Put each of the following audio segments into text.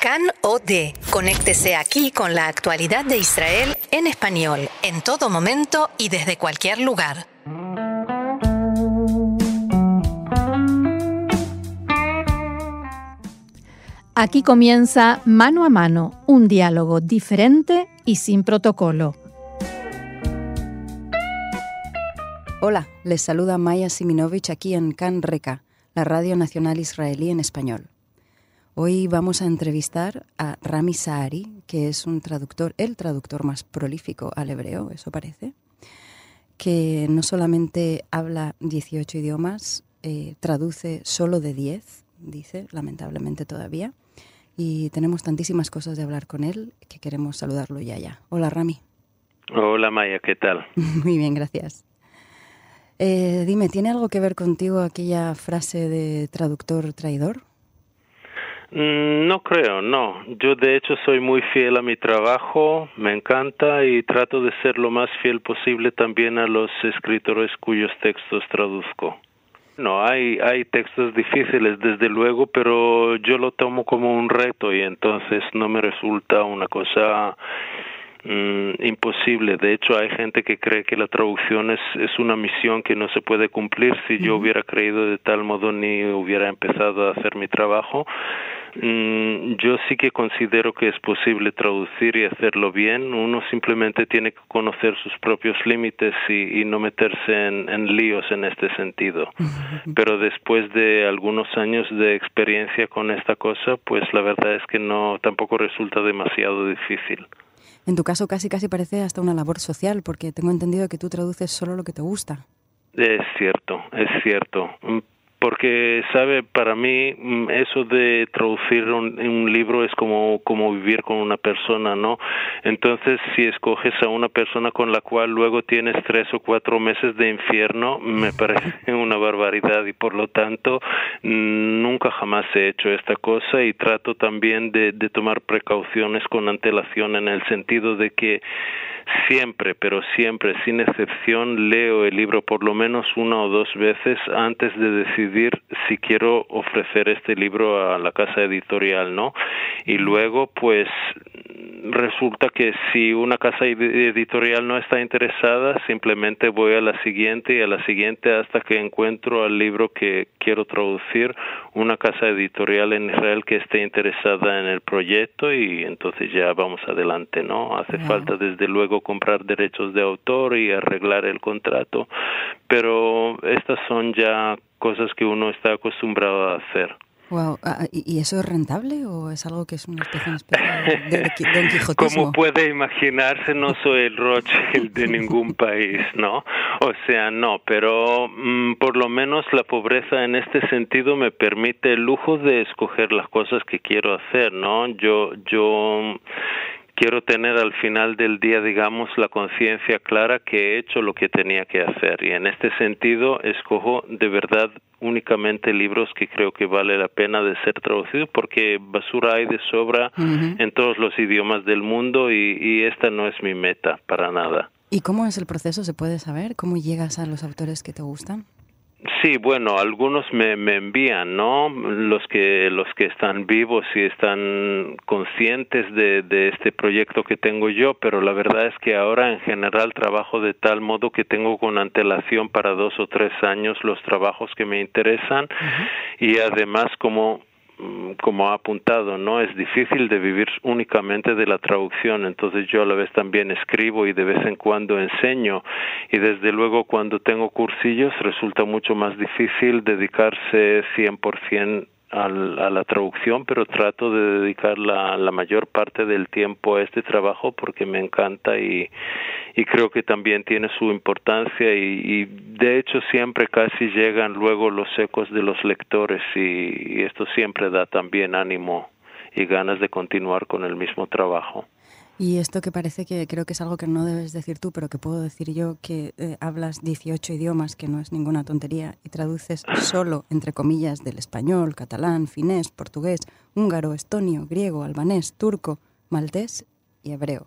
Can OD. Conéctese aquí con la actualidad de Israel en español, en todo momento y desde cualquier lugar. Aquí comienza Mano a Mano, un diálogo diferente y sin protocolo. Hola, les saluda Maya Siminovich aquí en Can Reka, la Radio Nacional Israelí en español. Hoy vamos a entrevistar a Rami Saari, que es un traductor, el traductor más prolífico al hebreo, eso parece, que no solamente habla 18 idiomas, eh, traduce solo de 10, dice, lamentablemente todavía, y tenemos tantísimas cosas de hablar con él que queremos saludarlo ya ya. Hola Rami. Hola Maya, ¿qué tal? Muy bien, gracias. Eh, dime, ¿tiene algo que ver contigo aquella frase de traductor traidor? Mm, no creo, no. Yo de hecho soy muy fiel a mi trabajo, me encanta y trato de ser lo más fiel posible también a los escritores cuyos textos traduzco. No, hay, hay textos difíciles desde luego, pero yo lo tomo como un reto y entonces no me resulta una cosa mm, imposible. De hecho, hay gente que cree que la traducción es, es una misión que no se puede cumplir. Si yo hubiera creído de tal modo ni hubiera empezado a hacer mi trabajo. Mm, yo sí que considero que es posible traducir y hacerlo bien. Uno simplemente tiene que conocer sus propios límites y, no meterse en, líos en este sentido. Pero después de algunos años de experiencia con esta cosa, pues la verdad es que no tampoco resulta demasiado difícil. En tu caso casi casi parece hasta una labor social, porque tengo entendido que tú traduces solo lo que te gusta. Es cierto, es cierto porque sabe para mí mm, eso de traducir un, un, libro es como como vivir con una persona no entonces si escoges a una persona con la cual luego tienes tres o cuatro meses de infierno me parece una barbaridad y por lo tanto nunca jamás he hecho esta cosa y trato también de, de tomar precauciones con antelación en el sentido de que siempre, pero siempre, sin excepción, leo el libro por lo menos una o dos veces antes de decidir si quiero ofrecer este libro a la casa editorial, ¿no? Y luego, pues, resulta que si una casa editorial no está interesada, simplemente voy a la siguiente y a la siguiente hasta que encuentro al libro que quiero traducir, una casa editorial en Israel que esté interesada en el proyecto y entonces ya vamos adelante, ¿no? Hace falta desde luego comprar derechos de autor y arreglar el contrato, pero estas son ya cosas que uno está acostumbrado a hacer. Wow. Ah, ah, ¿Y eso es rentable o es algo que es una especie de, de, Quijotismo? Como puede imaginarse, no soy el Rothschild de ningún país, ¿no? O sea, no, pero mm, por lo menos la pobreza en este sentido me permite el lujo de escoger las cosas que quiero hacer, ¿no? Yo, yo quiero tener al final del día, digamos, la conciencia clara que he hecho lo que tenía que hacer. Y en este sentido, escojo de verdad únicamente libros que creo que vale la pena de ser traducidos porque basura hay de sobra en todos los idiomas del mundo y, y esta no es mi meta para nada. ¿Y cómo es el proceso? ¿Se puede saber? ¿Cómo llegas a los autores que te gustan? Sí, bueno, algunos me, me envían, ¿no? Los que los que están vivos y están conscientes de, de este proyecto que tengo yo, pero la verdad es que ahora en general trabajo de tal modo que tengo con antelación para dos o tres años los trabajos que me interesan y además como como ha apuntado, no es difícil de vivir únicamente de la traducción, entonces yo a la vez también escribo y de vez en cuando enseño. Y desde luego cuando tengo cursillos resulta mucho más difícil dedicarse 100% a la traducción, pero trato de dedicar la, la mayor parte del tiempo a este trabajo porque me encanta y, y creo que también tiene su importancia y, y, de hecho siempre casi llegan luego los ecos de los lectores y, y esto siempre da también ánimo y ganas de continuar con el mismo trabajo. Y esto que parece que creo que es algo que no debes decir tú, pero que puedo decir yo, que eh, hablas 18 idiomas, que no es ninguna tontería, y traduces solo, entre comillas, del español, catalán, finés, portugués, húngaro, estonio, griego, albanés, turco, maltés y hebreo.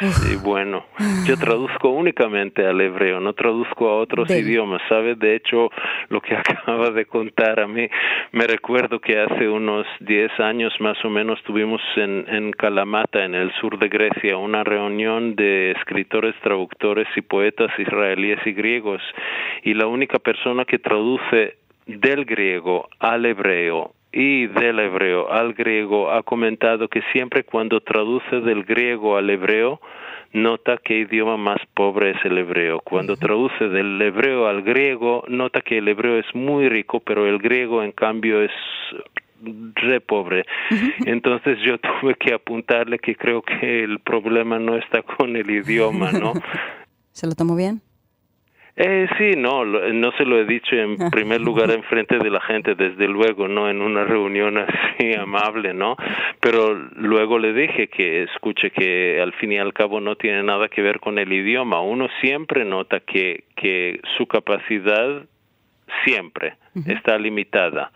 Y bueno, yo traduzco únicamente al hebreo, no traduzco a otros idiomas, ¿sabes? De hecho, lo que acaba de contar a mí, me recuerdo que hace unos 10 años más o menos tuvimos en, en Kalamata, en el sur de Grecia, una reunión de escritores, traductores y poetas israelíes y griegos, y la única persona que traduce del griego al hebreo y del hebreo al griego ha comentado que siempre cuando traduce del griego al hebreo nota que idioma más pobre es el hebreo. Cuando traduce del hebreo al griego nota que el hebreo es muy rico, pero el griego en cambio es re pobre. Entonces yo tuve que apuntarle que creo que el problema no está con el idioma, ¿no? ¿Se lo tomó bien? Eh, sí, no, no se lo he dicho en primer lugar en frente de la gente, desde luego, no en una reunión así amable, ¿no? Pero luego le dije que escuche que al fin y al cabo no tiene nada que ver con el idioma. Uno siempre nota que, que su capacidad siempre está limitada,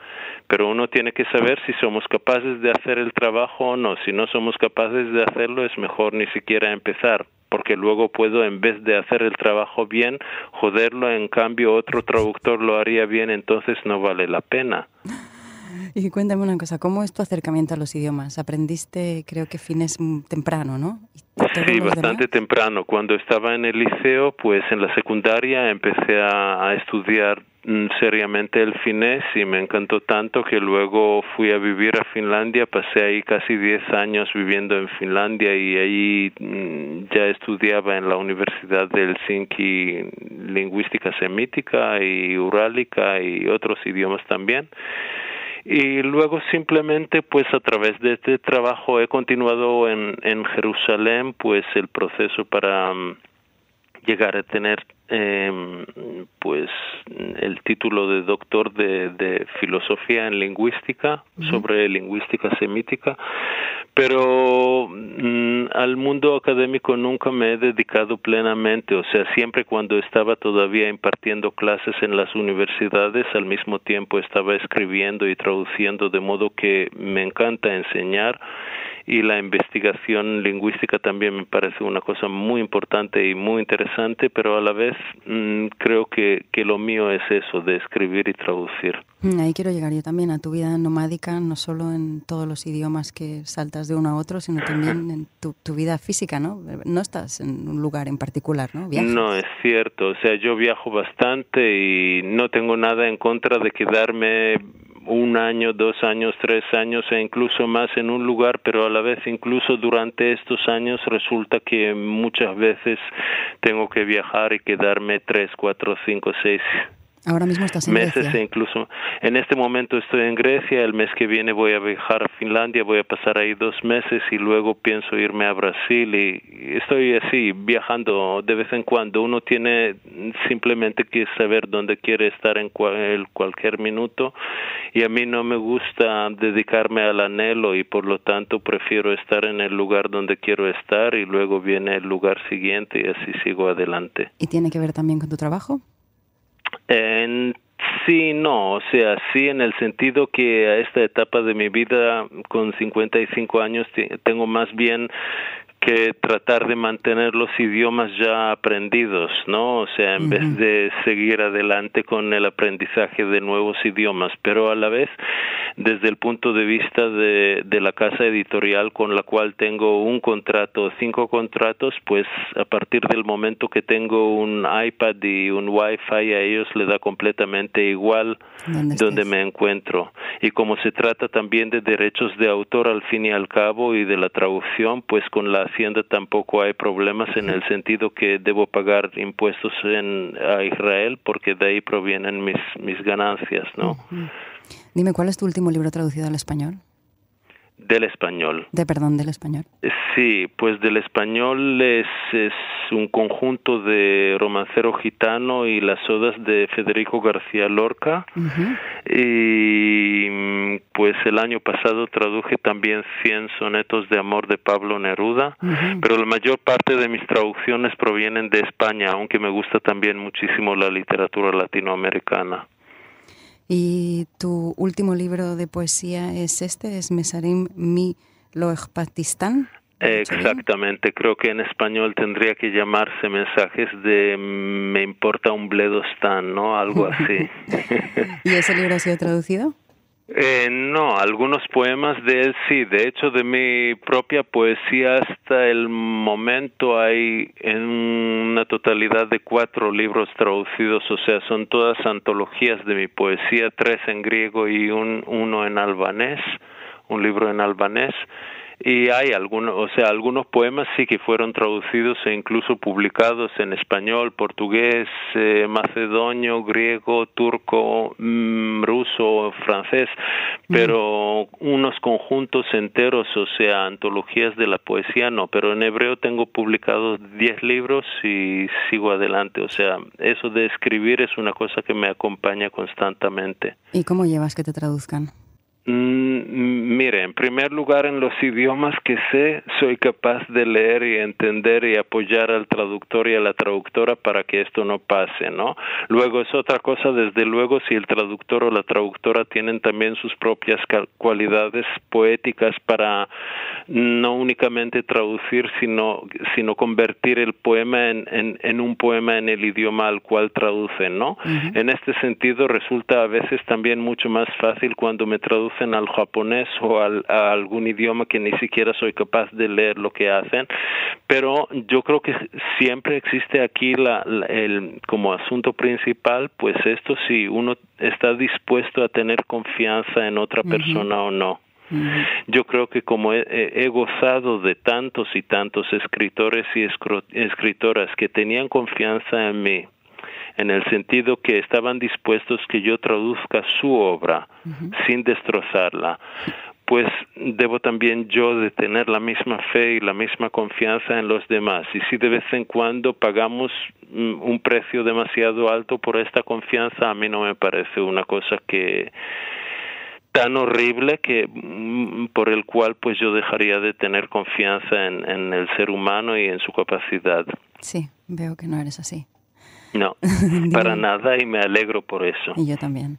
pero uno tiene que saber si somos capaces de hacer el trabajo o no. Si no somos capaces de hacerlo, es mejor ni siquiera empezar porque luego puedo en vez de hacer el trabajo bien joderlo en cambio otro traductor lo haría bien entonces no vale la pena y cuéntame una cosa, ¿cómo es tu acercamiento a los idiomas? Aprendiste, creo que fines temprano, ¿no? Sí, bastante temprano. Cuando estaba en el liceo, pues en la secundaria empecé a estudiar seriamente el finés y me encantó tanto que luego fui a vivir a Finlandia, pasé ahí casi 10 años viviendo en Finlandia y ahí mm, ya estudiaba en la Universidad de Helsinki lingüística semítica y urálica y otros idiomas también. Y luego simplemente pues a través de este trabajo he continuado en, en Jerusalén pues el proceso para mm, llegar a tener eh, pues el título de doctor de, de filosofía en lingüística sobre lingüística semítica pero mm, al mundo académico nunca me he dedicado plenamente o sea siempre cuando estaba todavía impartiendo clases en las universidades al mismo tiempo estaba escribiendo y traduciendo de modo que me encanta enseñar y la investigación lingüística también me parece una cosa muy importante y muy interesante, pero a la vez mm, creo que, que lo mío es eso, de escribir y traducir. Mm, ahí quiero llegar yo también a tu vida nomádica, no solo en todos los idiomas que saltas de uno a otro, sino también en tu, tu vida física, ¿no? No estás en un lugar en particular, ¿no? No, es cierto, o sea, yo viajo bastante y no tengo nada en contra de quedarme un año, dos años, tres años e incluso más en un lugar, pero a la vez incluso durante estos años resulta que muchas veces tengo que viajar y quedarme tres, cuatro, cinco, seis Ahora mismo estás en meses Grecia. e incluso en este momento estoy en Grecia, el mes que viene voy a viajar a Finlandia, voy a pasar ahí dos meses y luego pienso irme a Brasil y estoy así viajando de vez en cuando. Uno tiene simplemente que saber dónde quiere estar en cualquier minuto y a mí no me gusta dedicarme al anhelo y por lo tanto prefiero estar en el lugar donde quiero estar y luego viene el lugar siguiente y así sigo adelante. ¿Y tiene que ver también con tu trabajo? En Sí, no, o sea, sí en el sentido que a esta etapa de mi vida con 55 años tengo más bien que tratar de mantener los idiomas ya aprendidos, ¿no? O sea, en vez de seguir adelante con el aprendizaje de nuevos idiomas, pero a la vez, desde el punto de vista de, de la casa editorial con la cual tengo un contrato, cinco contratos, pues a partir del momento que tengo un iPad y un Wi-Fi a ellos le da completamente igual donde me encuentro. Y como se trata también de derechos de autor al fin y al cabo y de la traducción, pues con la Hacienda tampoco hay problemas en el sentido que debo pagar impuestos en, a Israel porque de ahí provienen mis, mis ganancias, ¿no? Dime, ¿cuál es tu último libro traducido al español? Del español. De perdón, del español. Sí, pues del español es, es un conjunto de Romancero Gitano y las odas de Federico García Lorca. Y pues el año pasado traduje también 100 sonetos de amor de Pablo Neruda, pero la mayor parte de mis traducciones provienen de España, aunque me gusta también muchísimo la literatura latinoamericana. Y tu último libro de poesía es este, es Mesarim Mi Loejpatistán. Exactamente, creo que en español tendría que llamarse mensajes de me importa un bledo stan, ¿no? Algo así. ¿Y ese libro ha sido traducido? Eh, no, algunos poemas de él sí. De hecho, de mi propia poesía hasta el momento hay en una totalidad de cuatro libros traducidos. O sea, son todas antologías de mi poesía, tres en griego y un, uno en albanés, un libro en albanés y hay algunos, o sea, algunos poemas sí que fueron traducidos e incluso publicados en español, portugués, eh, macedonio, griego, turco, mm, ruso, francés, pero unos conjuntos enteros, o sea, antologías de la poesía no, pero en hebreo tengo publicados 10 libros y sigo adelante, o sea, eso de escribir es una cosa que me acompaña constantemente. ¿Y cómo llevas que te traduzcan? Mm, mire, en primer lugar, en los idiomas que sé, soy capaz de leer y entender y apoyar al traductor y a la traductora para que esto no pase, ¿no? Luego es otra cosa, desde luego, si el traductor o la traductora tienen también sus propias cualidades poéticas para no únicamente traducir, sino, sino convertir el poema en, en, un poema en el idioma al cual traducen, ¿no? En este sentido, resulta a veces también mucho más fácil cuando me traducen al japonés o al, a algún idioma que ni siquiera soy capaz de leer lo que hacen, pero yo creo que siempre existe aquí la, el, como asunto principal, pues esto si uno está dispuesto a tener confianza en otra persona o no. Yo creo que como he, he, gozado de tantos y tantos escritores y escritoras que tenían confianza en mí, en el sentido que estaban dispuestos que yo traduzca su obra sin destrozarla pues debo también yo de tener la misma fe y la misma confianza en los demás. Y si de vez en cuando pagamos mm, un precio demasiado alto por esta confianza, a mí no me parece una cosa que tan horrible que mm, por el cual pues yo dejaría de tener confianza en, en el ser humano y en su capacidad. Sí, veo que no eres así. No, para nada y me alegro por eso. Y yo también.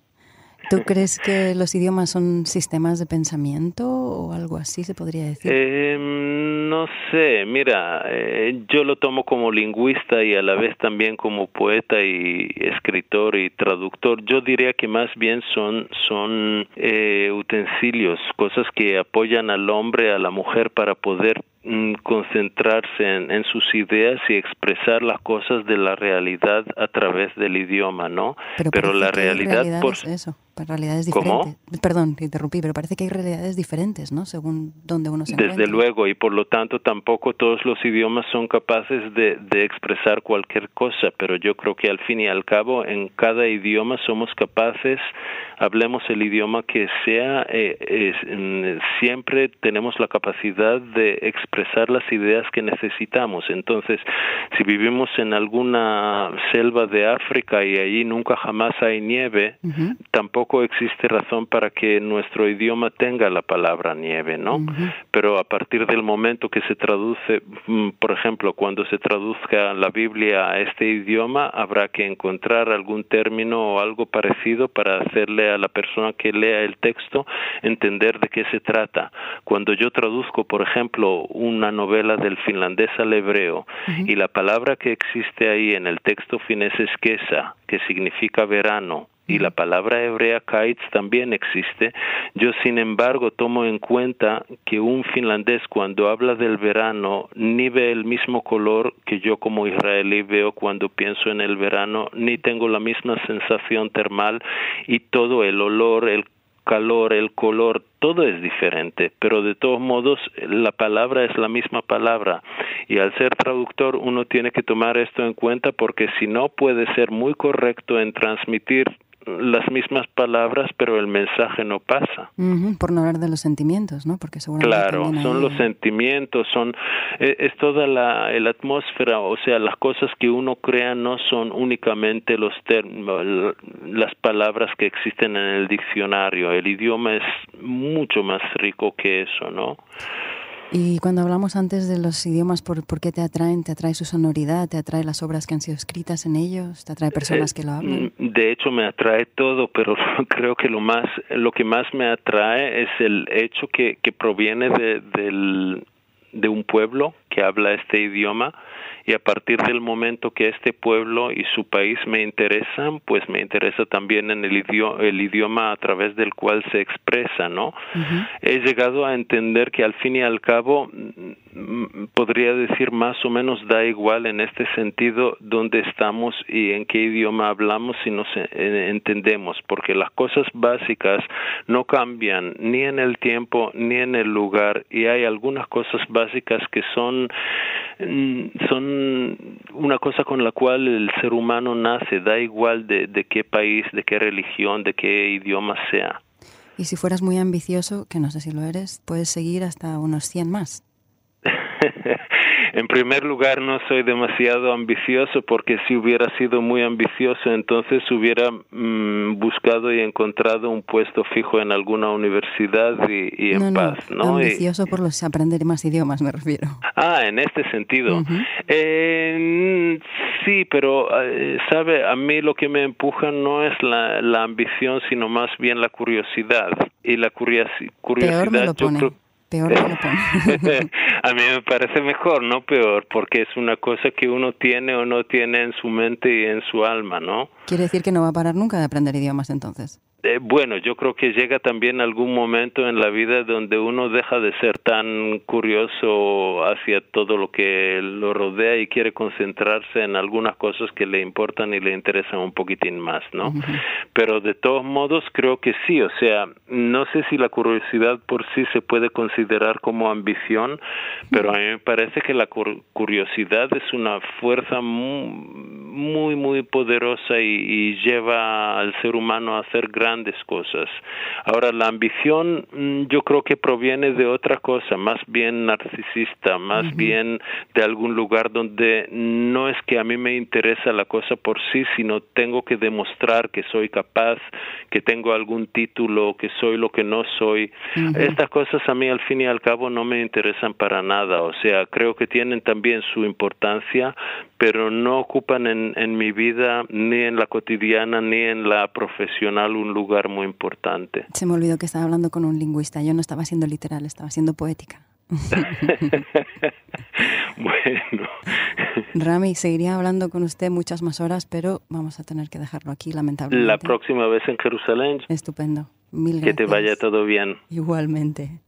¿Tú crees que los idiomas son sistemas de pensamiento o algo así se podría decir? Eh, no sé, mira, eh, yo lo tomo como lingüista y a la vez también como poeta y escritor y traductor. Yo diría que más bien son, son eh, utensilios, cosas que apoyan al hombre, a la mujer para poder Mm, concentrarse en, sus ideas y expresar las cosas de la realidad a través del idioma, ¿no? Pero, la realidad por eso, realidades diferentes. Perdón, te interrumpí, pero parece que hay realidades diferentes, ¿no? Según donde uno se Desde luego y por lo tanto tampoco todos los idiomas son capaces de, de expresar cualquier cosa, pero yo creo que al fin y al cabo en cada idioma somos capaces hablemos el idioma que sea, eh, siempre tenemos la capacidad de expresar las ideas que necesitamos. Entonces, si vivimos en alguna selva de África y allí nunca jamás hay nieve, tampoco existe razón para que nuestro idioma tenga la palabra nieve, ¿no? Pero a partir del momento que se traduce, mm, por ejemplo, cuando se traduzca la Biblia a este idioma, habrá que encontrar algún término o algo parecido para hacerle a la persona que lea el texto entender de qué se trata. Cuando yo traduzco, por ejemplo, una novela del finlandés al hebreo y la palabra que existe ahí en el texto finés es quesa, que significa verano, y la palabra hebrea kaitz también existe, yo sin embargo tomo en cuenta que un finlandés cuando habla del verano ni ve el mismo color que yo como israelí veo cuando pienso en el verano, ni tengo la misma sensación termal y todo el olor, el calor, el color, todo es diferente, pero de todos modos la palabra es la misma palabra. Y al ser traductor uno tiene que tomar esto en cuenta porque si no puede ser muy correcto en transmitir las mismas palabras, pero el mensaje no pasa. por no hablar de los sentimientos, ¿no? Porque seguramente claro, son los sentimientos, son e, es, toda la atmósfera, o sea, las cosas que uno crea no son únicamente los las palabras que existen en el diccionario. El idioma es mucho más rico que eso, ¿no? Y cuando hablamos antes de los idiomas, ¿por, ¿por, qué te atraen? ¿Te atrae su sonoridad? ¿Te atrae las obras que han sido escritas en ellos? ¿Te atrae personas eh, que lo hablan? Mm, de hecho, me atrae todo, pero creo que lo más, lo que más me atrae es el hecho que, que proviene de, del, de un pueblo que habla este idioma y a partir del momento que este pueblo y su país me interesan, pues me interesa también en el idioma, el idioma a través del cual se expresa, ¿no? He llegado a entender que al fin y al cabo podría decir más o menos da igual en este sentido dónde estamos y en qué idioma hablamos si nos eh, entendemos, porque las cosas básicas no cambian ni en el tiempo ni en el lugar y hay algunas cosas básicas que son mm, son una cosa con la cual el ser humano nace, da igual de, de qué país, de qué religión, de qué idioma sea. Y si fueras muy ambicioso, que no sé si lo eres, puedes seguir hasta unos 100 más. En primer lugar, no soy demasiado ambicioso porque si hubiera sido muy ambicioso, entonces hubiera mm, buscado y encontrado un puesto fijo en alguna universidad y, en paz. No, ambicioso por los aprender más idiomas, me refiero. Ah, en este sentido. sí, pero, eh, ¿sabe? A mí lo que me empuja no es la, la ambición, sino más bien la curiosidad. Y la curiosidad, curiosidad yo creo peor a mí me parece mejor, no peor, porque es una cosa que uno tiene o no tiene en su mente y en su alma, ¿no? Quiere decir que no va a parar nunca de aprender idiomas entonces. Eh, bueno, yo creo que llega también algún momento en la vida donde uno deja de ser tan curioso hacia todo lo que lo rodea y quiere concentrarse en algunas cosas que le importan y le interesan un poquitín más, ¿no? Pero de todos modos creo que sí, o sea, no sé si la curiosidad por sí se puede considerar como ambición, pero a mí me parece que la curiosidad es una fuerza muy, muy, poderosa y, y lleva al ser humano a hacer grandes grandes cosas. Ahora, la ambición mm, yo creo que proviene de otra cosa, más bien narcisista, más bien de algún lugar donde no es que a mí me interesa la cosa por sí, sino tengo que demostrar que soy capaz, que tengo algún título, que soy lo que no soy. Estas cosas a mí al fin y al cabo no me interesan para nada, o sea, creo que tienen también su importancia, pero no ocupan en, en mi vida ni en la cotidiana ni en la profesional un lugar muy importante. Se me olvidó que estaba hablando con un lingüista. Yo no estaba siendo literal, estaba siendo poética. bueno. Rami, seguiría hablando con usted muchas más horas, pero vamos a tener que dejarlo aquí, lamentablemente. La próxima vez en Jerusalén. Estupendo. Mil gracias. Que te vaya todo bien. Igualmente.